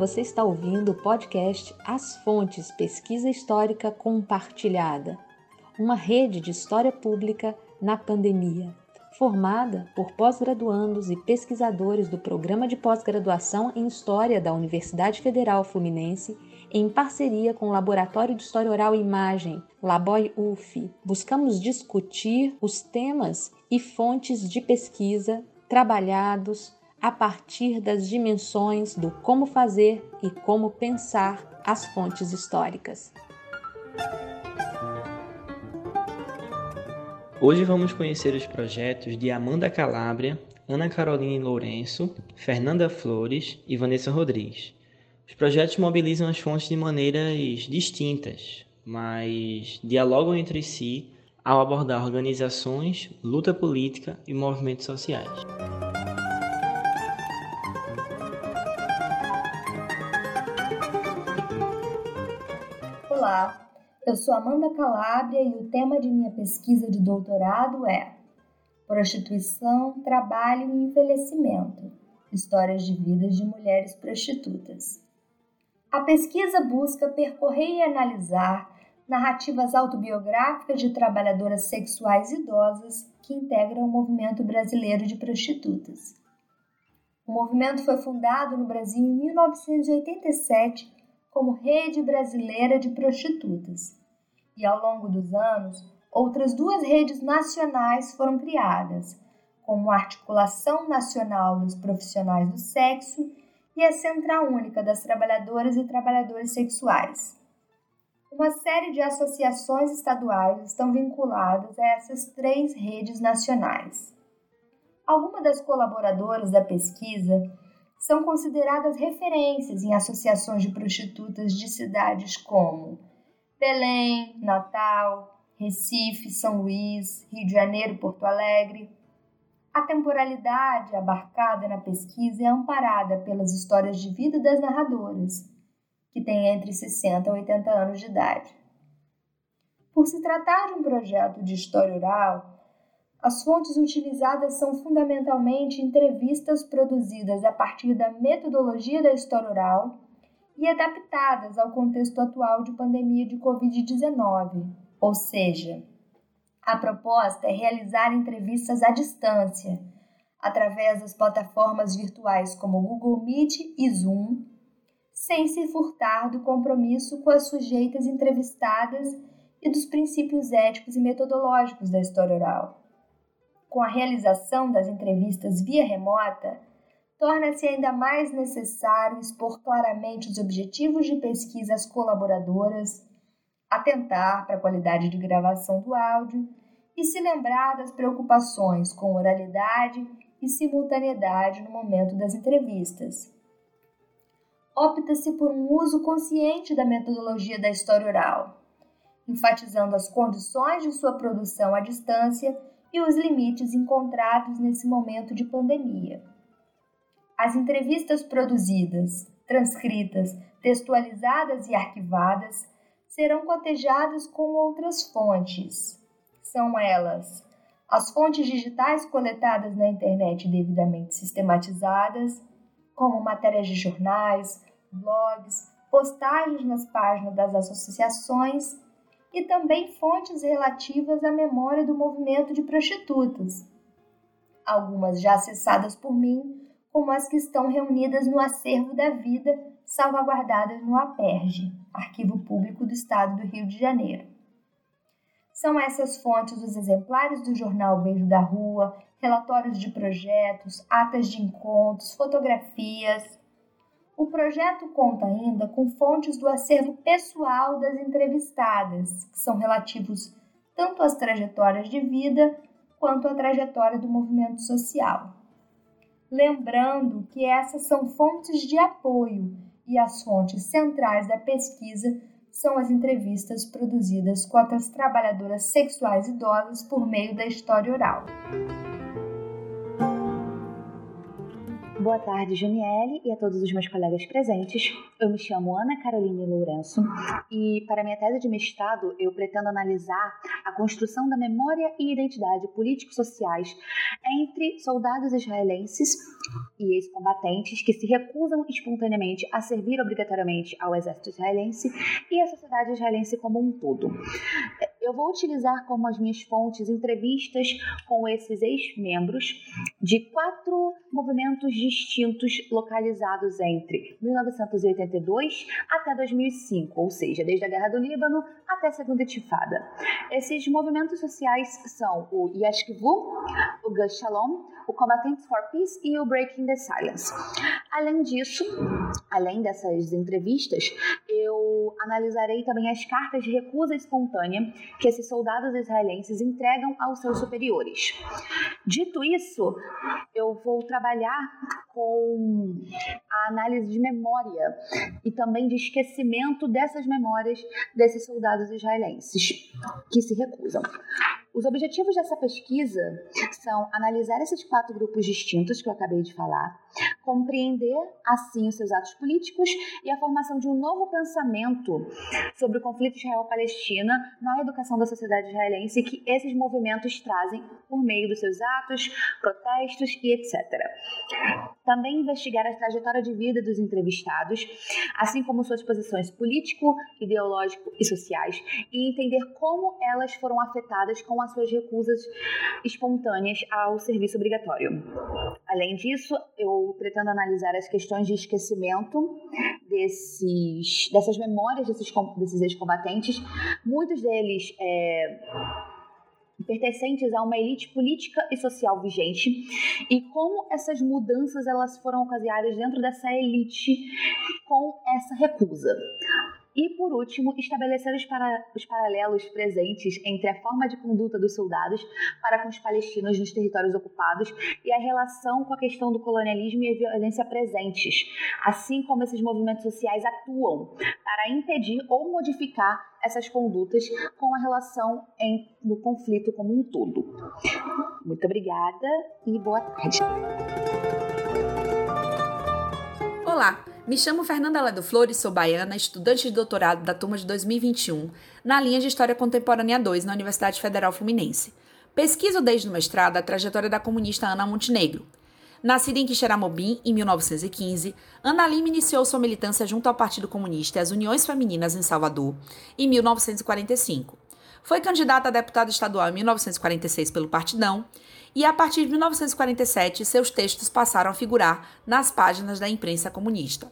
Você está ouvindo o podcast As Fontes Pesquisa Histórica Compartilhada, uma rede de história pública na pandemia, formada por pós-graduandos e pesquisadores do Programa de Pós-Graduação em História da Universidade Federal Fluminense, em parceria com o Laboratório de História Oral e Imagem, Laboy UF. Buscamos discutir os temas e fontes de pesquisa trabalhados a partir das dimensões do como fazer e como pensar as fontes históricas. Hoje vamos conhecer os projetos de Amanda Calabria, Ana Caroline Lourenço, Fernanda Flores e Vanessa Rodrigues. Os projetos mobilizam as fontes de maneiras distintas, mas dialogam entre si ao abordar organizações, luta política e movimentos sociais. Eu sou Amanda Calabria e o tema de minha pesquisa de doutorado é Prostituição, Trabalho e Envelhecimento Histórias de Vidas de Mulheres Prostitutas. A pesquisa busca percorrer e analisar narrativas autobiográficas de trabalhadoras sexuais idosas que integram o movimento brasileiro de prostitutas. O movimento foi fundado no Brasil em 1987 como Rede Brasileira de Prostitutas. E ao longo dos anos, outras duas redes nacionais foram criadas, como a Articulação Nacional dos Profissionais do Sexo e a Central Única das Trabalhadoras e Trabalhadores Sexuais. Uma série de associações estaduais estão vinculadas a essas três redes nacionais. Algumas das colaboradoras da pesquisa são consideradas referências em associações de prostitutas de cidades como Belém, Natal, Recife, São Luís, Rio de Janeiro, Porto Alegre. A temporalidade abarcada na pesquisa é amparada pelas histórias de vida das narradoras, que têm entre 60 e 80 anos de idade. Por se tratar de um projeto de história oral, as fontes utilizadas são fundamentalmente entrevistas produzidas a partir da metodologia da história oral e adaptadas ao contexto atual de pandemia de Covid-19, ou seja, a proposta é realizar entrevistas à distância, através das plataformas virtuais como Google Meet e Zoom, sem se furtar do compromisso com as sujeitas entrevistadas e dos princípios éticos e metodológicos da história oral com a realização das entrevistas via remota, torna-se ainda mais necessário expor claramente os objetivos de pesquisa às colaboradoras, atentar para a qualidade de gravação do áudio e se lembrar das preocupações com oralidade e simultaneidade no momento das entrevistas. Opta-se por um uso consciente da metodologia da história oral, enfatizando as condições de sua produção à distância e os limites encontrados nesse momento de pandemia. As entrevistas produzidas, transcritas, textualizadas e arquivadas serão cotejadas com outras fontes. São elas as fontes digitais coletadas na internet devidamente sistematizadas, como matérias de jornais, blogs, postagens nas páginas das associações e também fontes relativas à memória do movimento de prostitutas, algumas já acessadas por mim, como as que estão reunidas no acervo da vida, salvaguardadas no APERGE, Arquivo Público do Estado do Rio de Janeiro. São essas fontes os exemplares do jornal Beijo da Rua, relatórios de projetos, atas de encontros, fotografias, o projeto conta ainda com fontes do acervo pessoal das entrevistadas, que são relativos tanto às trajetórias de vida quanto à trajetória do movimento social. Lembrando que essas são fontes de apoio e as fontes centrais da pesquisa são as entrevistas produzidas com as trabalhadoras sexuais idosas por meio da história oral. Boa tarde, Juniele, e a todos os meus colegas presentes. Eu me chamo Ana Caroline Lourenço e, para minha tese de mestrado, eu pretendo analisar a construção da memória e identidade político-sociais entre soldados israelenses e ex-combatentes que se recusam espontaneamente a servir obrigatoriamente ao exército israelense e à sociedade israelense como um todo. Eu vou utilizar como as minhas fontes entrevistas com esses ex-membros de quatro movimentos distintos localizados entre 1982 até 2005, ou seja, desde a Guerra do Líbano até a Segunda Intifada. Esses movimentos sociais são o Yeshkivu, o Gush Shalom, o Combatants for Peace e o Breaking the Silence. Além disso, além dessas entrevistas, eu analisarei também as cartas de recusa espontânea que esses soldados israelenses entregam aos seus superiores. Dito isso, eu vou trabalhar com a análise de memória e também de esquecimento dessas memórias desses soldados israelenses que se recusam. Os objetivos dessa pesquisa são analisar esses quatro grupos distintos que eu acabei de falar, compreender assim os seus atos políticos e a formação de um novo pensamento sobre o conflito Israel-Palestina na educação da sociedade israelense que esses movimentos trazem por meio dos seus atos, protestos e etc. Também investigar a trajetória de vida dos entrevistados, assim como suas posições político, ideológico e sociais, e entender como elas foram afetadas com as suas recusas espontâneas ao serviço obrigatório. Além disso, eu pretendo analisar as questões de esquecimento desses, dessas memórias desses, desses ex-combatentes, muitos deles é, pertencentes a uma elite política e social vigente e como essas mudanças elas foram ocasionadas dentro dessa elite com essa recusa. E, por último, estabelecer os, para, os, paralelos presentes entre a forma de conduta dos soldados para com os palestinos nos territórios ocupados e a relação com a questão do colonialismo e a violência presentes, assim como esses movimentos sociais atuam para impedir ou modificar essas condutas com a relação em, no conflito como um todo. Muito obrigada e boa tarde. Olá! Me chamo Fernanda Ledo Flores, sou baiana, estudante de doutorado da turma de 2021, na linha de História Contemporânea 2 na Universidade Federal Fluminense. Pesquiso desde o mestrado a trajetória da comunista Ana Montenegro. Nascida em Quixeramobim, em 1915, Ana Lima iniciou sua militância junto ao Partido Comunista e às Uniões Femininas em Salvador, em 1945. Foi candidata a deputada estadual em 1946 pelo Partidão e, a partir de 1947, seus textos passaram a figurar nas páginas da imprensa comunista.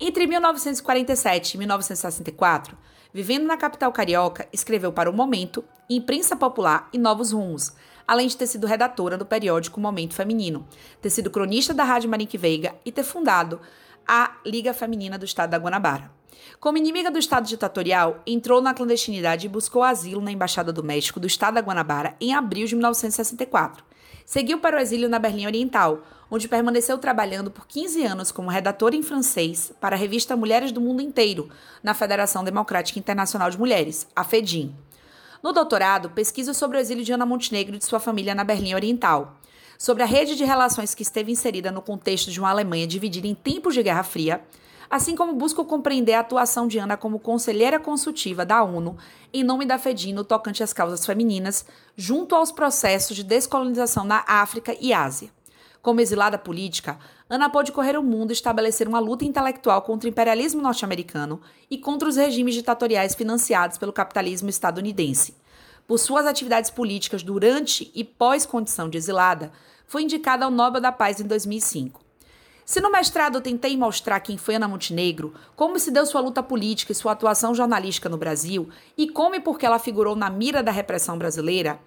Entre 1947 e 1964, vivendo na capital carioca, escreveu para o Momento, Imprensa Popular e Novos Rumos, além de ter sido redatora do periódico Momento Feminino, ter sido cronista da Rádio Marinque Veiga e ter fundado a Liga Feminina do Estado da Guanabara. Como inimiga do Estado ditatorial, entrou na clandestinidade e buscou asilo na Embaixada do México do Estado da Guanabara em abril de 1964. Seguiu para o exílio na Berlim Oriental, onde permaneceu trabalhando por 15 anos como redatora em francês para a revista Mulheres do Mundo Inteiro, na Federação Democrática Internacional de Mulheres, a FEDIM. No doutorado, pesquisa sobre o exílio de Ana Montenegro e de sua família na Berlim Oriental, sobre a rede de relações que esteve inserida no contexto de uma Alemanha dividida em tempos de Guerra Fria, assim como busco compreender a atuação de Ana como conselheira consultiva da ONU em nome da FEDIM no tocante às causas femininas, junto aos processos de descolonização na África e Ásia. Como exilada política, Ana pôde correr o mundo e estabelecer uma luta intelectual contra o imperialismo norte-americano e contra os regimes ditatoriais financiados pelo capitalismo estadunidense. Por suas atividades políticas durante e pós-condição de exilada, foi indicada ao Nobel da Paz em 2005. Se no mestrado eu tentei mostrar quem foi Ana Montenegro, como se deu sua luta política e sua atuação jornalística no Brasil, e como e por que ela figurou na mira da repressão brasileira,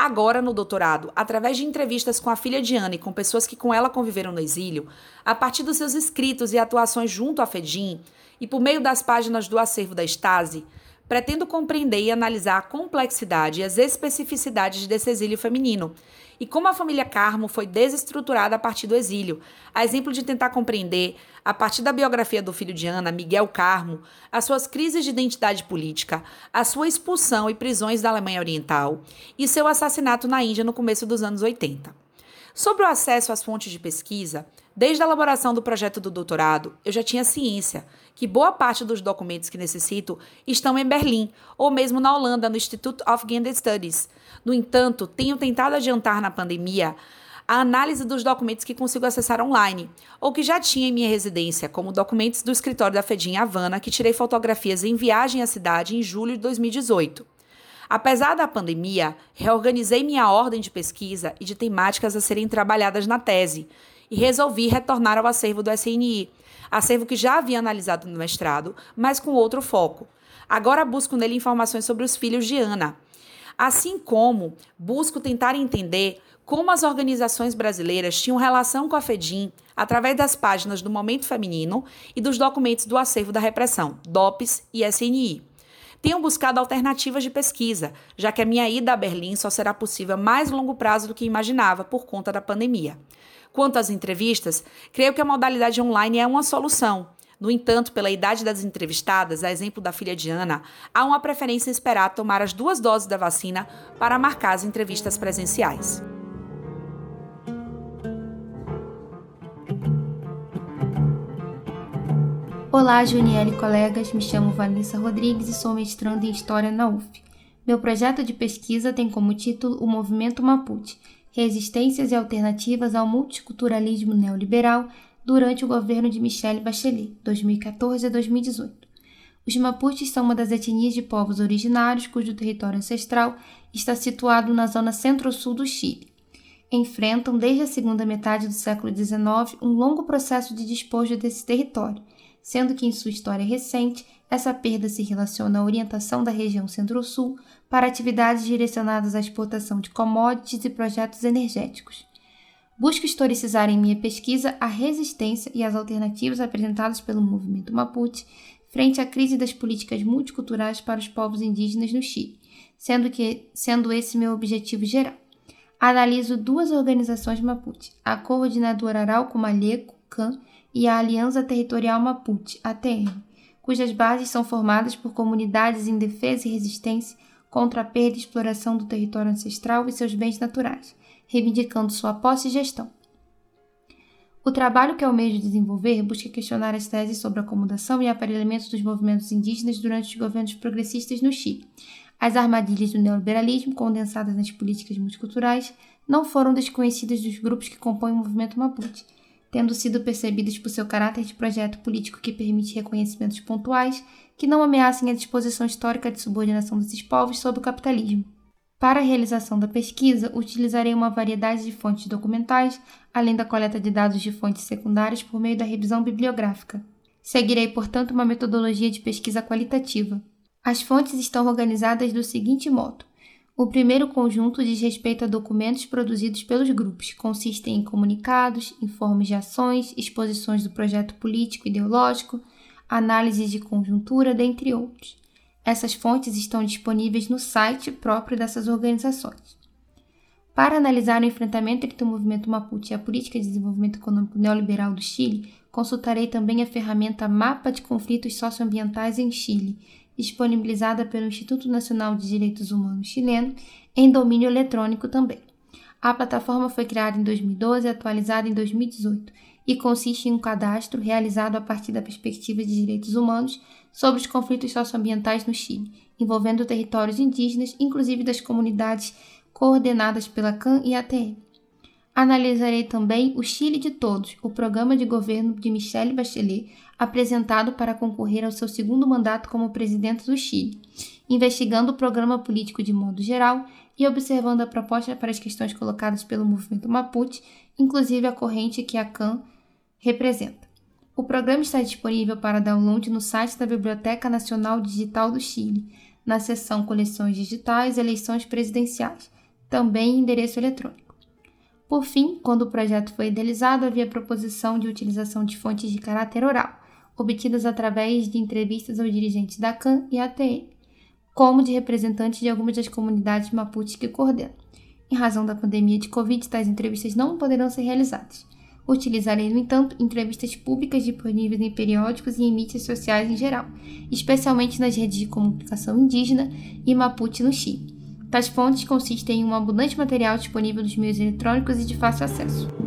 Agora, no doutorado, através de entrevistas com a filha de Ana e com pessoas que com ela conviveram no exílio, a partir dos seus escritos e atuações junto à FEDIM, e por meio das páginas do acervo da Stasi, pretendo compreender e analisar a complexidade e as especificidades desse exílio feminino, e como a família Carmo foi desestruturada a partir do exílio, a exemplo de tentar compreender, a partir da biografia do filho de Ana, Miguel Carmo, as suas crises de identidade política, a sua expulsão e prisões da Alemanha Oriental e seu assassinato na Índia no começo dos anos 80. Sobre o acesso às fontes de pesquisa, desde a elaboração do projeto do doutorado, eu já tinha ciência que boa parte dos documentos que necessito estão em Berlim ou mesmo na Holanda, no Institute of Gender Studies. No entanto, tenho tentado adiantar na pandemia a análise dos documentos que consigo acessar online, ou que já tinha em minha residência, como documentos do escritório da FEDIM Havana, que tirei fotografias em viagem à cidade em julho de 2018. Apesar da pandemia, reorganizei minha ordem de pesquisa e de temáticas a serem trabalhadas na tese e resolvi retornar ao acervo do SNI, acervo que já havia analisado no mestrado, mas com outro foco. Agora busco nele informações sobre os filhos de Ana. Assim como busco tentar entender como as organizações brasileiras tinham relação com a FEDIM através das páginas do Momento Feminino e dos documentos do acervo da repressão, DOPS e SNI. Tenho buscado alternativas de pesquisa, já que a minha ida a Berlim só será possível a mais longo prazo do que imaginava por conta da pandemia. Quanto às entrevistas, creio que a modalidade online é uma solução. No entanto, pela idade das entrevistadas, a exemplo da filha de Ana, há uma preferência em esperar tomar as duas doses da vacina para marcar as entrevistas presenciais. Olá, Juniele e colegas, me chamo Vanessa Rodrigues e sou mestranda em História na UF. Meu projeto de pesquisa tem como título O Movimento Mapuche, Resistências e Alternativas ao Multiculturalismo Neoliberal durante o governo de Michelle Bachelet, 2014 a 2018. Os Mapuches são uma das etnias de povos originários cujo território ancestral está situado na zona centro-sul do Chile. Enfrentam, desde a segunda metade do século XIX, um longo processo de despojo desse território – sendo que em sua história recente, essa perda se relaciona à orientação da região Centro-Sul para atividades direcionadas à exportação de commodities e projetos energéticos. Busco historicizar em minha pesquisa a resistência e as alternativas apresentadas pelo movimento Mapuche frente à crise das políticas multiculturais para os povos indígenas no Chile, sendo, que, sendo esse meu objetivo geral. Analiso duas organizações Mapuche, a Coordenadora Arauco Malheco, CAN, e a Aliança Territorial Mapuche, ATM, cujas bases são formadas por comunidades em defesa e resistência contra a perda e exploração do território ancestral e seus bens naturais, reivindicando sua posse e gestão. O trabalho que almejo desenvolver busca questionar as teses sobre acomodação e aparelhamento dos movimentos indígenas durante os governos progressistas no Chile. As armadilhas do neoliberalismo, condensadas nas políticas multiculturais, não foram desconhecidas dos grupos que compõem o movimento Mapuche, tendo sido percebidas por seu caráter de projeto político que permite reconhecimentos pontuais que não ameacem a disposição histórica de subordinação desses povos sob o capitalismo. Para a realização da pesquisa, utilizarei uma variedade de fontes documentais, além da coleta de dados de fontes secundárias por meio da revisão bibliográfica. Seguirei, portanto, uma metodologia de pesquisa qualitativa. As fontes estão organizadas do seguinte modo: o primeiro conjunto diz respeito a documentos produzidos pelos grupos, consistem em comunicados, informes de ações, exposições do projeto político e ideológico, análises de conjuntura, dentre outros. Essas fontes estão disponíveis no site próprio dessas organizações. Para analisar o enfrentamento entre o movimento Mapuche e a política de desenvolvimento econômico neoliberal do Chile, consultarei também a ferramenta Mapa de Conflitos Socioambientais em Chile, disponibilizada pelo Instituto Nacional de Direitos Humanos chileno, em domínio eletrônico também. A plataforma foi criada em 2012 e atualizada em 2018 e consiste em um cadastro realizado a partir da perspectiva de direitos humanos sobre os conflitos socioambientais no Chile, envolvendo territórios indígenas, inclusive das comunidades coordenadas pela CAN e ATM. Analisarei também o Chile de Todos, o programa de governo de Michelle Bachelet, apresentado para concorrer ao seu segundo mandato como presidente do Chile, investigando o programa político de modo geral e observando a proposta para as questões colocadas pelo movimento Mapuche, inclusive a corrente que a CAN representa. O programa está disponível para download no site da Biblioteca Nacional Digital do Chile, na seção Coleções Digitais e Eleições Presidenciais, também em endereço eletrônico. Por fim, quando o projeto foi idealizado, havia proposição de utilização de fontes de caráter oral, obtidas através de entrevistas aos dirigentes da CAN e ATM, como de representantes de algumas das comunidades mapuches que coordenam. Em razão da pandemia de Covid, tais entrevistas não poderão ser realizadas. Utilizarei, no entanto, entrevistas públicas disponíveis em periódicos e em mídias sociais em geral, especialmente nas redes de comunicação indígena e Mapuche no Chile. Tais fontes consistem em um abundante material disponível nos meios eletrônicos e de fácil acesso.